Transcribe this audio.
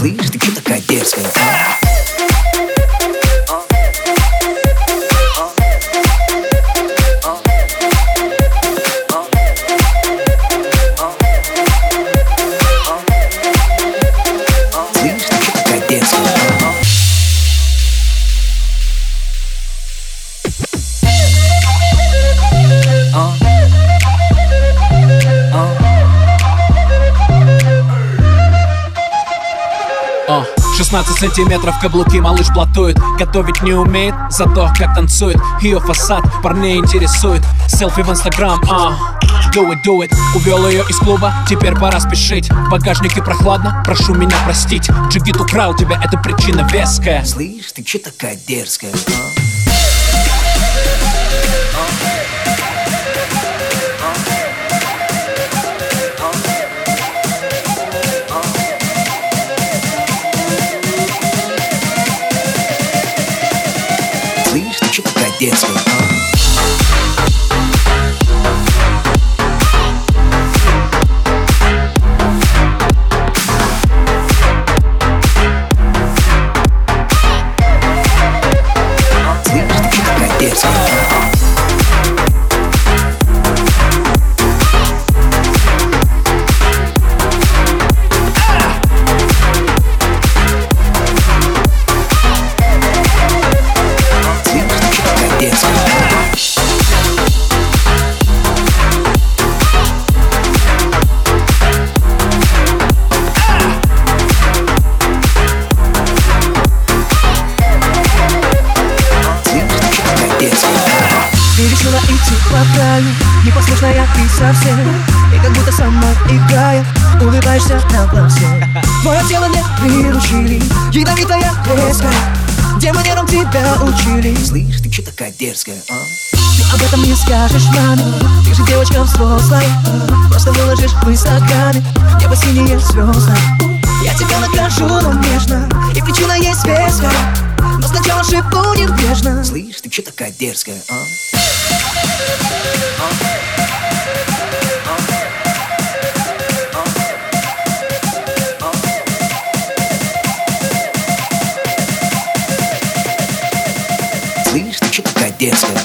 Слышь, ты чё такая дерзкая, 16 сантиметров каблуки малыш платует Готовить не умеет, зато как танцует. Ее фасад парней интересует. Селфи в инстаграм, а Do it, do it. Увел ее из клуба, теперь пора спешить. В багажнике прохладно, прошу меня простить. Джигит украл тебя, это причина веская. Слышь, ты чё такая дерзкая, а? Краю Непослушная ты совсем. И как будто сама играя Улыбаешься на глазе Твое тело не приручили. Ядовитая резкая Демонером тебя учили. Слышь, ты чё такая дерзкая, а? Ты об этом не скажешь маме. Ты же девочка взрослая. Просто выложишь в инстаграме. Небо синие звезды Я тебя накажу, но нежно. И причина есть веская Но сначала шепну неизбежно. Слышь, ты чё такая дерзкая, а? dance.